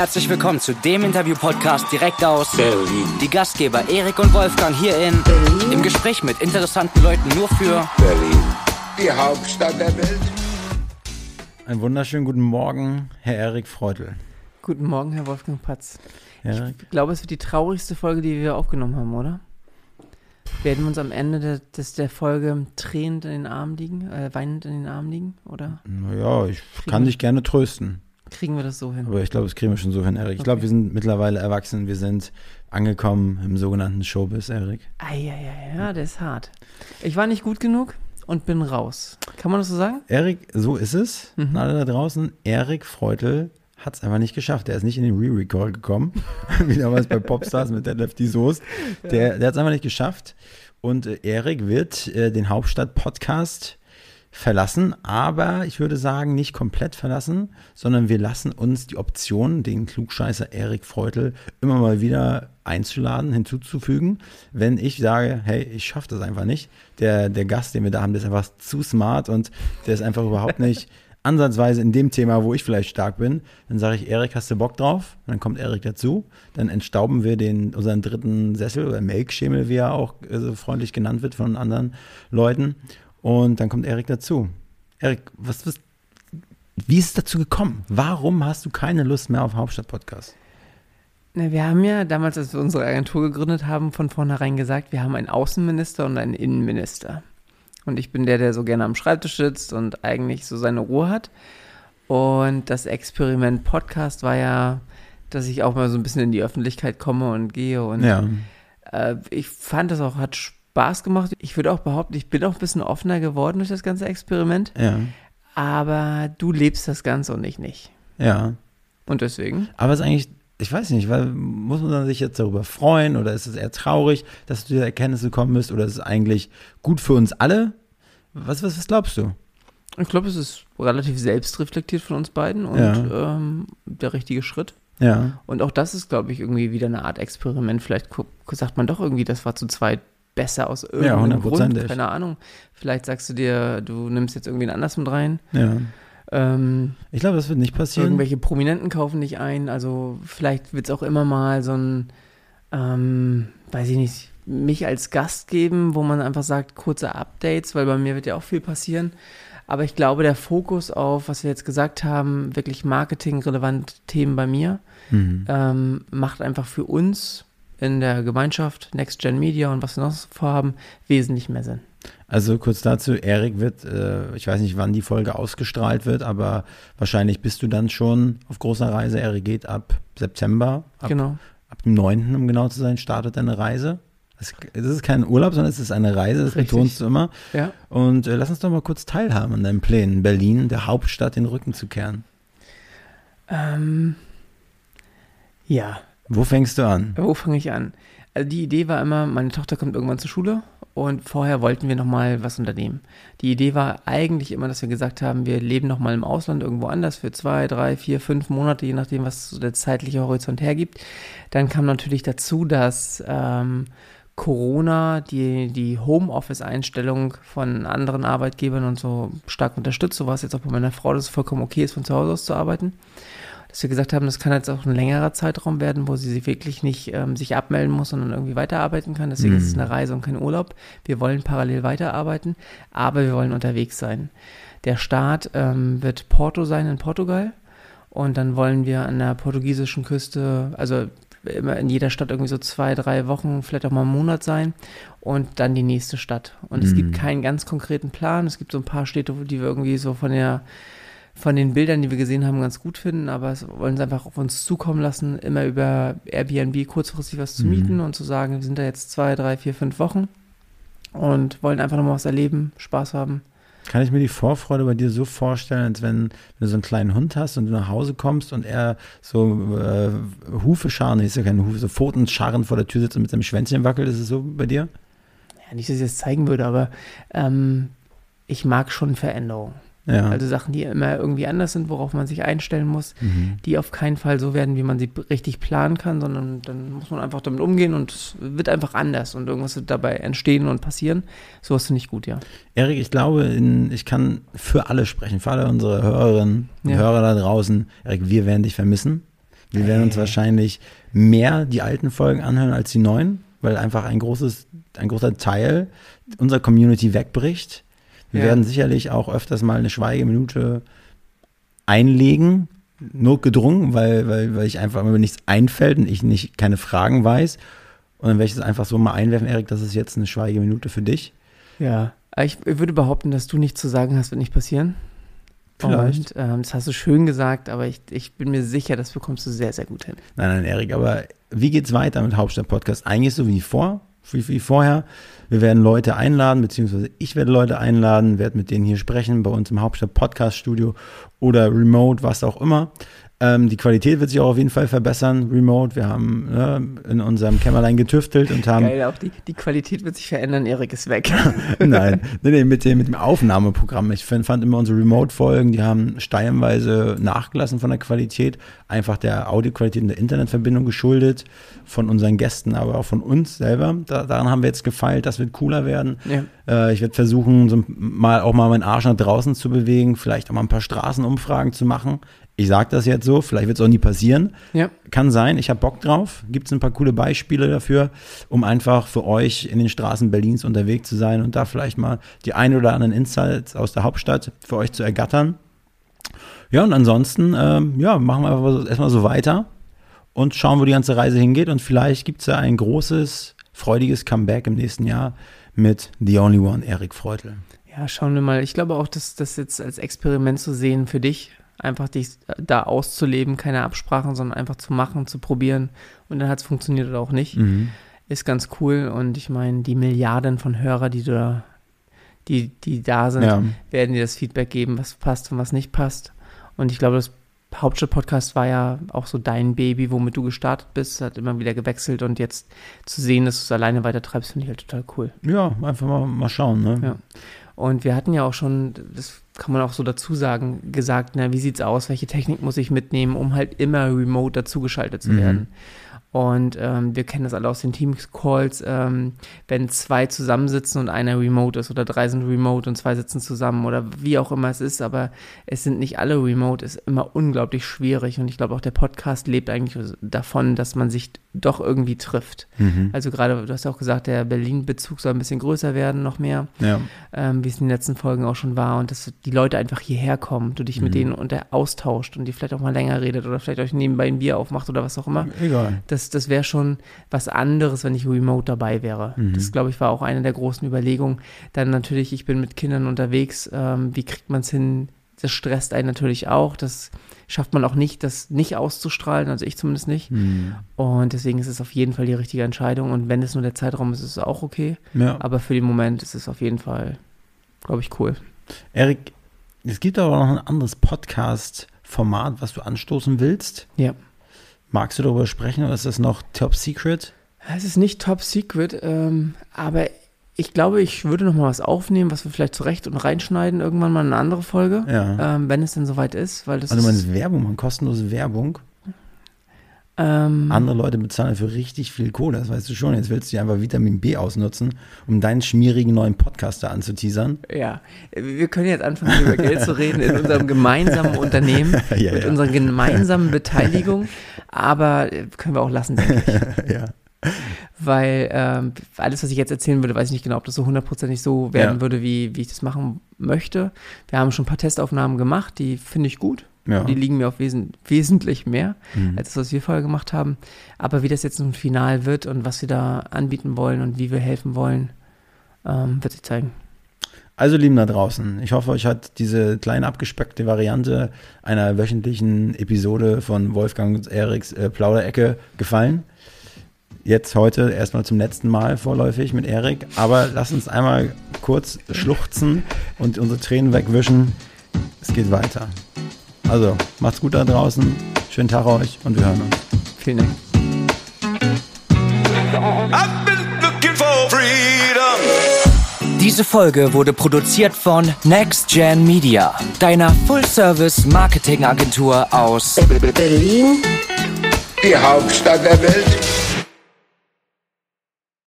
Herzlich willkommen zu dem Interview-Podcast direkt aus Berlin. Die Gastgeber Erik und Wolfgang hier in Berlin. im Gespräch mit interessanten Leuten nur für Berlin. Die Hauptstadt der Welt. Einen wunderschönen guten Morgen, Herr Erik Freudel. Guten Morgen, Herr Wolfgang Patz. Erik? Ich glaube, es wird die traurigste Folge, die wir aufgenommen haben, oder? Werden wir uns am Ende der, des, der Folge tränend in den Armen liegen, äh, weinend in den Armen liegen, oder Naja, ich kann dich gerne trösten. Kriegen wir das so hin? Aber ich glaube, das kriegen wir schon so hin, Erik. Ich glaube, Okay. wir sind mittlerweile erwachsen. Wir sind angekommen im sogenannten Showbiz, Erik. Eieiei, ja, der ist hart. Ich war nicht gut genug und bin raus. Kann man das so sagen? Erik, so ist es. Mhm. Alle da draußen. Erik Freudel hat es einfach nicht geschafft. Er ist nicht in den Re-Record gekommen. Wie damals bei Popstars mit Deadlift die Soest. Der, der hat es einfach nicht geschafft. Und äh, Erik wird äh, den Hauptstadt-Podcast verlassen, aber ich würde sagen, nicht komplett verlassen, sondern wir lassen uns die Option, den Klugscheißer Erik Freudel immer mal wieder einzuladen, hinzuzufügen, wenn ich sage, hey, ich schaffe das einfach nicht. Der, der Gast, den wir da haben, der ist einfach zu smart und der ist einfach überhaupt nicht ansatzweise in dem Thema, wo ich vielleicht stark bin. Dann sage ich, Erik, hast du Bock drauf? Und dann kommt Erik dazu. Dann entstauben wir den, unseren dritten Sessel oder Melkschemel, wie er auch äh, so freundlich genannt wird von anderen Leuten. Und dann kommt Erik dazu. Erik, was, was, wie ist es dazu gekommen? Warum hast du keine Lust mehr auf Hauptstadt-Podcast? Na, wir haben ja damals, als wir unsere Agentur gegründet haben, von vornherein gesagt, wir haben einen Außenminister und einen Innenminister. Und ich bin der, der so gerne am Schreibtisch sitzt und eigentlich so seine Ruhe hat. Und das Experiment Podcast war ja, dass ich auch mal so ein bisschen in die Öffentlichkeit komme und gehe. Und Ja. äh, ich fand das auch, hat Spaß gemacht. Ich würde auch behaupten, ich bin auch ein bisschen offener geworden durch das ganze Experiment. Ja. Aber du lebst das Ganze und ich nicht. Ja. Und deswegen? Aber es ist eigentlich, ich weiß nicht, weil muss man sich jetzt darüber freuen oder ist es eher traurig, dass du zu dieser Erkenntnis gekommen bist oder ist es eigentlich gut für uns alle? Was, was, was glaubst du? Ich glaube, es ist relativ selbstreflektiert von uns beiden und Ja. ähm, der richtige Schritt. Ja. Und auch das ist, glaube ich, irgendwie wieder eine Art Experiment. Vielleicht sagt man doch irgendwie, das war zu zweit besser aus irgendeinem Grund. hundertprozentig. Keine Ahnung. Vielleicht sagst du dir, du nimmst jetzt irgendwie ein anderes mit rein. Ja. Ähm, Ich glaube, das wird nicht passieren. irgendwelche Prominenten kaufen dich ein. Also vielleicht wird es auch immer mal so ein, ähm, weiß ich nicht, mich als Gast geben, wo man einfach sagt, kurze Updates, weil bei mir wird ja auch viel passieren. Aber ich glaube, der Fokus auf, was wir jetzt gesagt haben, wirklich marketingrelevante Themen bei mir, Mhm. ähm, macht einfach für uns in der Gemeinschaft, Next Gen Media und was wir noch vorhaben, wesentlich mehr Sinn. Also kurz dazu, Erik wird, äh, ich weiß nicht, wann die Folge ausgestrahlt wird, aber wahrscheinlich bist du dann schon auf großer Reise. Erik geht ab September, ab, genau. ab dem 9., um genau zu sein, startet deine Reise. Das ist kein Urlaub, sondern es ist eine Reise, das Richtig. betonst du immer. Ja. Und äh, lass uns doch mal kurz teilhaben an deinen Plänen, Berlin, der Hauptstadt, den Rücken zu kehren. Ähm, ja, Wo fängst du an? Wo fange ich an? Also die Idee war immer, meine Tochter kommt irgendwann zur Schule und vorher wollten wir nochmal was unternehmen. Die Idee war eigentlich immer, dass wir gesagt haben, wir leben nochmal im Ausland irgendwo anders für zwei, drei, vier, fünf Monate, je nachdem, was der zeitliche Horizont hergibt. Dann kam natürlich dazu, dass ähm, Corona die, die Homeoffice-Einstellung von anderen Arbeitgebern und so stark unterstützt. So war es jetzt auch bei meiner Frau, dass es vollkommen okay ist, von zu Hause aus zu arbeiten dass wir gesagt haben, das kann jetzt auch ein längerer Zeitraum werden, wo sie sich wirklich nicht ähm, sich abmelden muss, sondern irgendwie weiterarbeiten kann. Deswegen ist es eine Reise und kein Urlaub. Wir wollen parallel weiterarbeiten, aber wir wollen unterwegs sein. Der Start ähm, wird Porto sein in Portugal und dann wollen wir an der portugiesischen Küste, also immer in jeder Stadt irgendwie so zwei, drei Wochen, vielleicht auch mal einen Monat sein und dann die nächste Stadt. Und es gibt keinen ganz konkreten Plan. Es gibt so ein paar Städte, wo- die wir irgendwie so von der von den Bildern, die wir gesehen haben, ganz gut finden, aber es wollen sie einfach auf uns zukommen lassen, immer über Airbnb kurzfristig was zu mieten und zu sagen, wir sind da jetzt zwei, drei, vier, fünf Wochen und wollen einfach nochmal was erleben, Spaß haben. Kann ich mir die Vorfreude bei dir so vorstellen, als wenn, wenn du so einen kleinen Hund hast und du nach Hause kommst und er so äh, Hufe scharren, ist ja keine Hufe, so Pfoten scharren vor der Tür sitzt und mit seinem Schwänzchen wackelt, ist es so bei dir? Ja, nicht, dass ich das zeigen würde, aber ähm, ich mag schon Veränderungen. Ja. Also Sachen, die immer irgendwie anders sind, worauf man sich einstellen muss, Mhm. die auf keinen Fall so werden, wie man sie richtig planen kann, sondern dann muss man einfach damit umgehen und es wird einfach anders und irgendwas wird dabei entstehen und passieren. Sowas finde ich gut, ja. Erik, ich glaube, in, ich kann für alle sprechen, für alle unsere Hörerinnen und Ja. Hörer da draußen. Erik, wir werden dich vermissen. Wir werden uns wahrscheinlich mehr die alten Folgen anhören als die neuen, weil einfach ein großes, ein großer Teil unserer Community wegbricht. Wir Ja. werden sicherlich auch öfters mal eine Schweigeminute einlegen, notgedrungen, weil, weil, weil ich einfach immer nichts einfällt und ich nicht keine Fragen weiß. Und dann werde ich es einfach so mal einwerfen, Erik, das ist jetzt eine Schweigeminute für dich. Ja. Ich würde behaupten, dass du nichts zu sagen hast, wird nicht passieren. Vielleicht. Und, ähm, das hast du schön gesagt, aber ich, ich bin mir sicher, das bekommst du sehr, sehr gut hin. Nein, nein, Erik, aber wie geht's weiter mit Hauptstadt-Podcast? Eigentlich so wie vor, wie, wie vorher. Wir werden Leute einladen, beziehungsweise ich werde Leute einladen, werde mit denen hier sprechen, bei uns im Hauptstadt-Podcast-Studio oder remote, was auch immer. Ähm, die Qualität wird sich auch auf jeden Fall verbessern, remote. Wir haben ne, in unserem Kämmerlein getüftelt und haben Geil, auch die, die Qualität wird sich verändern, Erik ist weg. Nein, nee, nee, mit, dem, mit dem Aufnahmeprogramm. Ich find, fand immer unsere Remote-Folgen, die haben steilweise nachgelassen von der Qualität, einfach der Audioqualität und der Internetverbindung geschuldet, von unseren Gästen, aber auch von uns selber. Da, daran haben wir jetzt gefeilt, das wird cooler werden. Ja. Äh, ich werde versuchen, so mal auch mal meinen Arsch nach draußen zu bewegen, vielleicht auch mal ein paar Straßenumfragen zu machen. Ich sage das jetzt so, vielleicht wird es auch nie passieren. ja. Kann sein, ich habe Bock drauf. Gibt es ein paar coole Beispiele dafür, um einfach für euch in den Straßen Berlins unterwegs zu sein und da vielleicht mal die ein oder anderen Insights aus der Hauptstadt für euch zu ergattern. Ja, und ansonsten, ähm, ja, machen wir einfach erstmal so weiter und schauen, wo die ganze Reise hingeht. Und vielleicht gibt es ja ein großes, freudiges Comeback im nächsten Jahr mit The Only One, Erik Freutel. Ja, schauen wir mal. Ich glaube auch, dass das jetzt als Experiment zu sehen für dich, einfach dich da auszuleben, keine Absprachen, sondern einfach zu machen, zu probieren. Und dann hat es funktioniert oder auch nicht. Ist ganz cool. Und ich meine, die Milliarden von Hörer, die da, die, die da sind, Ja. werden dir das Feedback geben, was passt und was nicht passt. Und ich glaube, das Hauptstadt-Podcast war ja auch so dein Baby, womit du gestartet bist, hat immer wieder gewechselt und jetzt zu sehen, dass du es alleine weitertreibst, finde ich halt total cool. Ja, einfach mal, mal schauen. Ne? Ja. Und wir hatten ja auch schon, das kann man auch so dazu sagen, gesagt, na, wie sieht's aus, welche Technik muss ich mitnehmen, um halt immer remote dazugeschaltet zu Mhm. werden. Und ähm, wir kennen das alle aus den Teams-Calls, ähm, wenn zwei zusammensitzen und einer remote ist oder drei sind remote und zwei sitzen zusammen oder wie auch immer es ist, aber es sind nicht alle remote, ist immer unglaublich schwierig und ich glaube auch der Podcast lebt eigentlich davon, dass man sich doch irgendwie trifft. Mhm. Also gerade, du hast ja auch gesagt, der Berlin-Bezug soll ein bisschen größer werden, noch mehr Ja. ähm, wie es in den letzten Folgen auch schon war und dass die Leute einfach hierher kommen, du dich mit denen unter austauscht und die vielleicht auch mal länger redet oder vielleicht euch nebenbei ein Bier aufmacht oder was auch immer. Egal. Das, das wäre schon was anderes, wenn ich remote dabei wäre. Das, glaube ich, war auch eine der großen Überlegungen. Dann natürlich, ich bin mit Kindern unterwegs, ähm, wie kriegt man es hin? Das stresst einen natürlich auch. Das schafft man auch nicht, das nicht auszustrahlen, also ich zumindest nicht. Mhm. Und deswegen ist es auf jeden Fall die richtige Entscheidung. Und wenn es nur der Zeitraum ist, ist es auch okay. Ja. Aber für den Moment ist es auf jeden Fall, glaube ich, cool. Erik, es gibt aber noch ein anderes Podcast-Format, was du anstoßen willst. Ja. Magst du darüber sprechen oder ist das noch top secret? Es ist nicht top secret, ähm, aber ich glaube, ich würde noch mal was aufnehmen, was wir vielleicht zurecht und reinschneiden, irgendwann mal in eine andere Folge, Ja. ähm, wenn es denn soweit ist, weil das Also du ist, Werbung, man kostenlose Werbung. ähm, Andere Leute bezahlen für richtig viel Kohle, das weißt du schon. Jetzt willst du ja einfach Vitamin B ausnutzen, um deinen schmierigen neuen Podcaster anzuteasern. ja, wir können jetzt anfangen, über Geld zu reden in unserem gemeinsamen Unternehmen, Ja, mit ja. unserer gemeinsamen Beteiligung, aber äh, können wir auch lassen, denke ich. ja. Weil ähm, alles, was ich jetzt erzählen würde, weiß ich nicht genau, ob das so hundertprozentig so werden Ja. würde, wie, wie ich das machen möchte. Wir haben schon ein paar Testaufnahmen gemacht, die finde ich gut. Ja. Die liegen mir auf wesen wesentlich mehr, Mhm. als das, was wir vorher gemacht haben. Aber wie das jetzt nun final wird und was wir da anbieten wollen und wie wir helfen wollen, ähm, wird sich zeigen. Also, lieben da draußen, ich hoffe, euch hat diese kleine abgespeckte Variante einer wöchentlichen Episode von Wolfgang und Eriks äh, Plauderecke gefallen. Jetzt heute erstmal zum letzten Mal vorläufig mit Erik, aber lasst uns einmal kurz schluchzen und unsere Tränen wegwischen. Es geht weiter. Also, macht's gut da draußen, schönen Tag euch und wir hören uns. Vielen Dank. Diese Folge wurde produziert von Next Gen Media, deiner Full-Service-Marketing-Agentur aus Berlin, die Hauptstadt der Welt.